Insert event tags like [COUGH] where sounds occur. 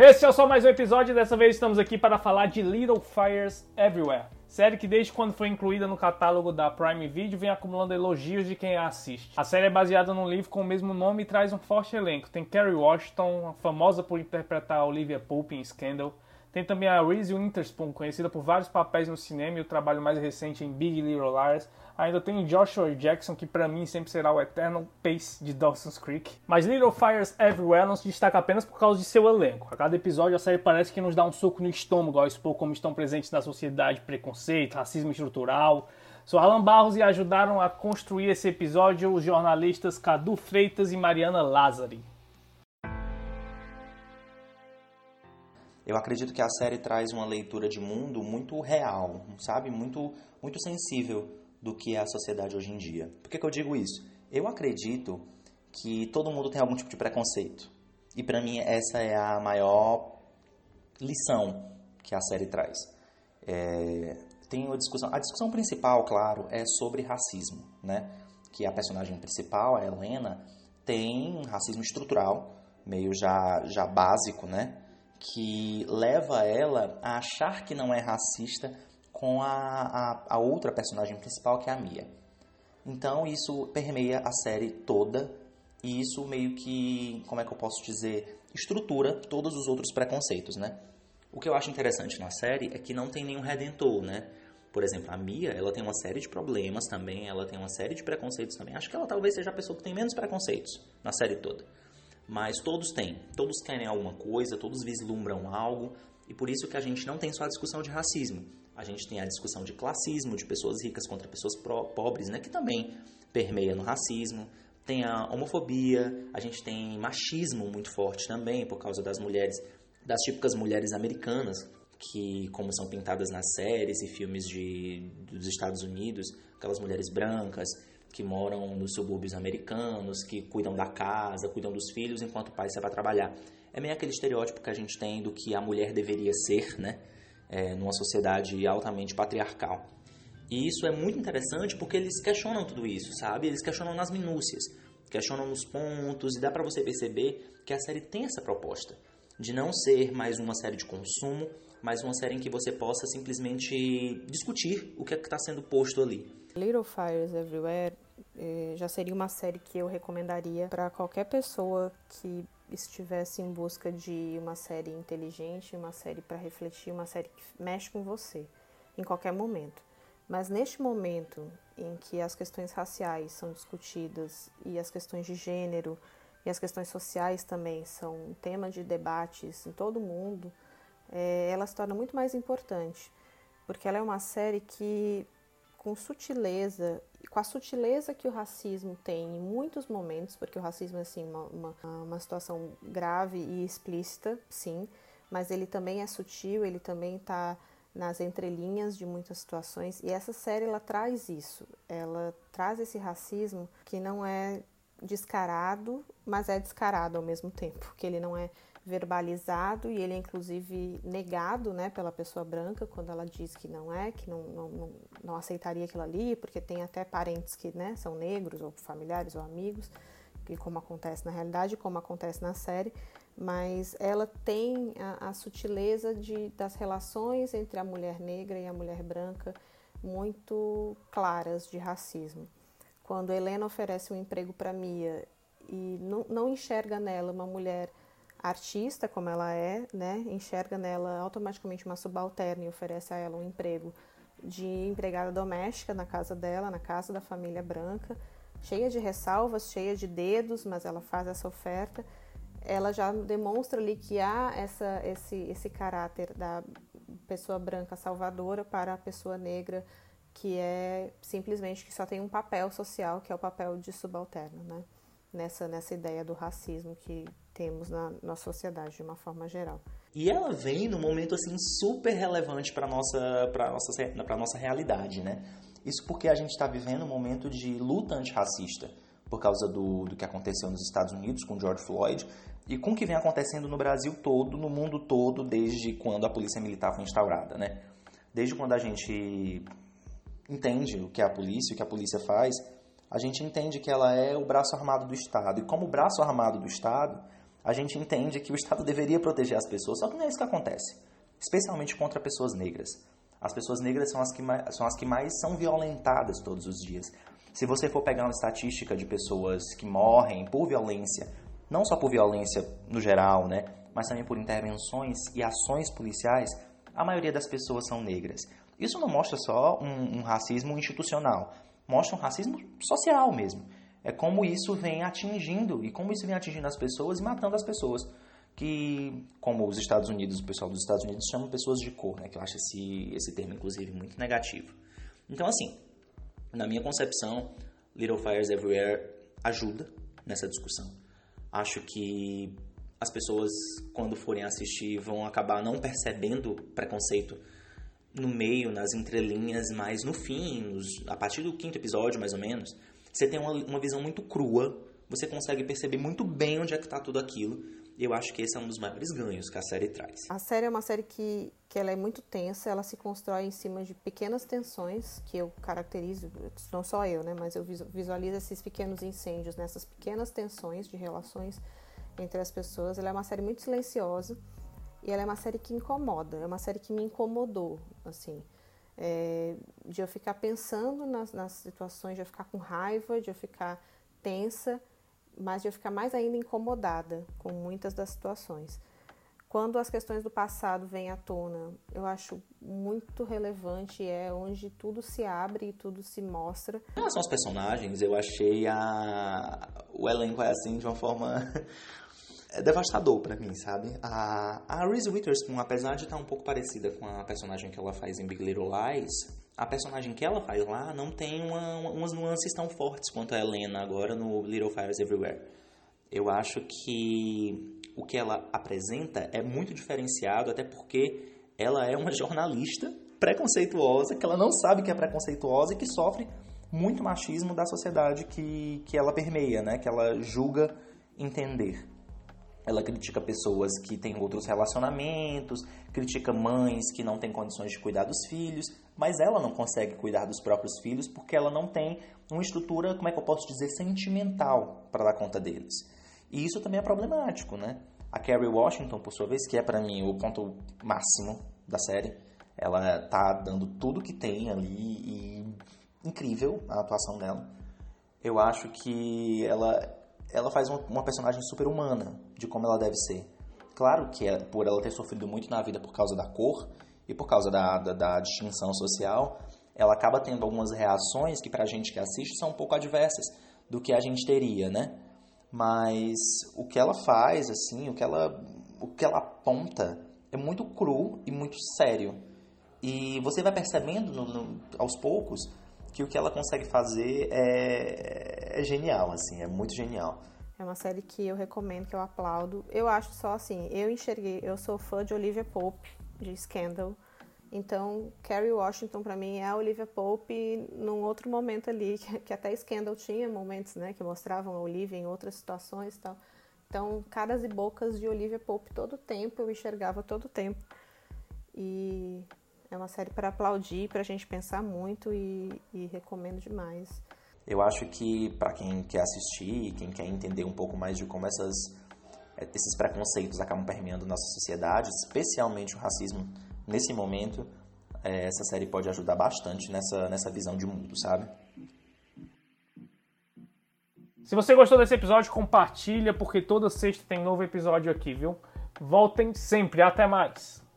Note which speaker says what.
Speaker 1: Esse é só mais um episódio, dessa vez estamos aqui para falar de Little Fires Everywhere. Série que desde quando foi incluída no catálogo da Prime Video vem acumulando elogios de quem a assiste. A série é baseada num livro com o mesmo nome e traz um forte elenco. Tem Kerry Washington, famosa por interpretar Olivia Pope em Scandal. Tem também a Reese Witherspoon, conhecida por vários papéis no cinema e o trabalho mais recente em Big Little Liars. Ainda tem Joshua Jackson, que para mim sempre será o eterno Pace de Dawson's Creek. Mas Little Fires Everywhere não se destaca apenas por causa de seu elenco. A cada episódio a série parece que nos dá um soco no estômago ao expor como estão presentes na sociedade preconceito, racismo estrutural. Sou Alan Barros e ajudaram a construir esse episódio os jornalistas Cadu Freitas e Mariana Lázari.
Speaker 2: Eu acredito que a série traz uma leitura de mundo muito real, sabe? Muito, muito sensível do que é a sociedade hoje em dia. Por que, que eu digo isso? Eu acredito que todo mundo tem algum tipo de preconceito. E para mim essa é a maior lição que a série traz. É, tem uma discussão. A discussão principal, claro, é sobre racismo, né? Que a personagem principal, a Helena, tem racismo estrutural, meio já, já básico, né? Que leva ela a achar que não é racista com a, a, a, outra personagem principal, que é a Mia. Então isso permeia a série toda e isso meio que, como é que eu posso dizer, estrutura todos os outros preconceitos, né? O que eu acho interessante na série é que não tem nenhum redentor, né? Por exemplo, a Mia, ela tem uma série de problemas também, ela tem uma série de preconceitos também. Acho que ela talvez seja a pessoa que tem menos preconceitos na série toda mas todos têm, todos querem alguma coisa, todos vislumbram algo, e por isso que a gente não tem só a discussão de racismo, a gente tem a discussão de classismo, de pessoas ricas contra pessoas pobres, né, que também permeia no racismo, tem a homofobia, a gente tem machismo muito forte também, por causa das mulheres, das típicas mulheres americanas, que como são pintadas nas séries e filmes de, dos Estados Unidos, aquelas mulheres brancas, que moram nos subúrbios americanos, que cuidam da casa, cuidam dos filhos, enquanto o pai sai para trabalhar. É meio aquele estereótipo que a gente tem do que a mulher deveria ser, né? É, numa sociedade altamente patriarcal. E isso é muito interessante porque eles questionam tudo isso, sabe? Eles questionam nas minúcias, questionam nos pontos, e dá para você perceber que a série tem essa proposta de não ser mais uma série de consumo, mas uma série em que você possa simplesmente discutir o que é está sendo posto ali.
Speaker 3: Little Fires Everywhere eh, já seria uma série que eu recomendaria para qualquer pessoa que estivesse em busca de uma série inteligente, uma série para refletir, uma série que mexe com você em qualquer momento. Mas neste momento em que as questões raciais são discutidas e as questões de gênero e as questões sociais também são tema de debates em todo o mundo, é, ela se torna muito mais importante, porque ela é uma série que, com sutileza, com a sutileza que o racismo tem em muitos momentos, porque o racismo é assim, uma, uma, uma situação grave e explícita, sim, mas ele também é sutil, ele também está nas entrelinhas de muitas situações e essa série ela traz isso, ela traz esse racismo que não é descarado, mas é descarado ao mesmo tempo, que ele não é verbalizado e ele é inclusive negado né, pela pessoa branca quando ela diz que não é, que não, não, não, aceitaria aquilo ali, porque tem até parentes que né, são negros, ou familiares ou amigos, que como acontece na realidade, como acontece na série, mas ela tem a, a sutileza de, das relações entre a mulher negra e a mulher branca muito claras de racismo. Quando Helena oferece um emprego para Mia e não, não enxerga nela uma mulher artista como ela é, né, enxerga nela automaticamente uma subalterna e oferece a ela um emprego de empregada doméstica na casa dela, na casa da família branca, cheia de ressalvas, cheia de dedos, mas ela faz essa oferta. Ela já demonstra ali que há essa, esse, esse caráter da pessoa branca salvadora para a pessoa negra que é simplesmente que só tem um papel social, que é o papel de subalterno, né? Nessa, nessa ideia do racismo que temos na, na sociedade de uma forma geral.
Speaker 2: E ela vem num momento assim super relevante para nossa para nossa para nossa realidade, né? Isso porque a gente está vivendo um momento de luta antirracista por causa do, do que aconteceu nos Estados Unidos com George Floyd e com o que vem acontecendo no Brasil todo, no mundo todo, desde quando a polícia militar foi instaurada, né? Desde quando a gente entende o que é a polícia, o que a polícia faz, a gente entende que ela é o braço armado do Estado. E como braço armado do Estado, a gente entende que o Estado deveria proteger as pessoas, só que não é isso que acontece, especialmente contra pessoas negras. As pessoas negras são as que mais, são, as que mais são violentadas todos os dias. Se você for pegar uma estatística de pessoas que morrem por violência, não só por violência no geral, né, mas também por intervenções e ações policiais, a maioria das pessoas são negras. Isso não mostra só um, um racismo institucional, mostra um racismo social mesmo. É como isso vem atingindo e como isso vem atingindo as pessoas e matando as pessoas que, como os Estados Unidos, o pessoal dos Estados Unidos chama pessoas de cor, né? Que eu acho esse, esse termo, inclusive, muito negativo. Então, assim, na minha concepção, Little Fires Everywhere ajuda nessa discussão. Acho que as pessoas, quando forem assistir, vão acabar não percebendo preconceito no meio, nas entrelinhas, mas no fim, nos, a partir do quinto episódio, mais ou menos, você tem uma, uma visão muito crua, você consegue perceber muito bem onde é que está tudo aquilo, eu acho que esse é um dos maiores ganhos que a série traz.
Speaker 3: A série é uma série que, que ela é muito tensa, ela se constrói em cima de pequenas tensões, que eu caracterizo, não só eu, né, mas eu visualizo esses pequenos incêndios, nessas pequenas tensões de relações entre as pessoas. Ela é uma série muito silenciosa e ela é uma série que incomoda, é uma série que me incomodou, assim. É, de eu ficar pensando nas, nas situações, de eu ficar com raiva, de eu ficar tensa mas de eu ficar mais ainda incomodada com muitas das situações. Quando as questões do passado vêm à tona, eu acho muito relevante, é onde tudo se abre e tudo se mostra.
Speaker 2: Em relação aos personagens, eu achei a... o elenco é assim de uma forma [LAUGHS] é devastador para mim, sabe? A, a Reese Witherspoon, apesar de estar um pouco parecida com a personagem que ela faz em Big Little Lies, a personagem que ela faz lá não tem uma, uma, umas nuances tão fortes quanto a Helena agora no Little Fires Everywhere. Eu acho que o que ela apresenta é muito diferenciado, até porque ela é uma jornalista preconceituosa, que ela não sabe que é preconceituosa e que sofre muito machismo da sociedade que, que ela permeia, né? que ela julga entender. Ela critica pessoas que têm outros relacionamentos, critica mães que não têm condições de cuidar dos filhos, mas ela não consegue cuidar dos próprios filhos porque ela não tem uma estrutura, como é que eu posso dizer, sentimental para dar conta deles. E isso também é problemático, né? A Carrie Washington, por sua vez, que é para mim o ponto máximo da série, ela tá dando tudo que tem ali e incrível a atuação dela. Eu acho que ela ela faz uma, personagem super humana de como ela deve ser. Claro que é, por ela ter sofrido muito na vida por causa da cor e por causa da, da, da distinção social, ela acaba tendo algumas reações que pra gente que assiste são um pouco adversas do que a gente teria, né? Mas o que ela faz, assim, o que ela, o que ela aponta é muito cru e muito sério. E você vai percebendo no, no, aos poucos que o que ela consegue fazer é, é genial, assim, é muito genial.
Speaker 3: É uma série que eu recomendo, que eu aplaudo. Eu acho só assim, eu enxerguei, eu sou fã de Olivia Pope, de Scandal. Então, Carrie Washington para mim é a Olivia Pope num outro momento ali, que, que, até Scandal tinha momentos, né, que mostravam a Olivia em outras situações e tal. Então, caras e bocas de Olivia Pope todo tempo, eu enxergava todo tempo. E é uma série para aplaudir, para a gente pensar muito e, e recomendo demais.
Speaker 2: Eu acho que para quem quer assistir, quem quer entender um pouco mais de como essas, esses preconceitos acabam permeando nossa sociedade, especialmente o racismo nesse momento, é, essa série pode ajudar bastante nessa, nessa visão de mundo, sabe?
Speaker 1: Se você gostou desse episódio, compartilha, porque toda sexta tem novo episódio aqui, viu? Voltem sempre, até mais!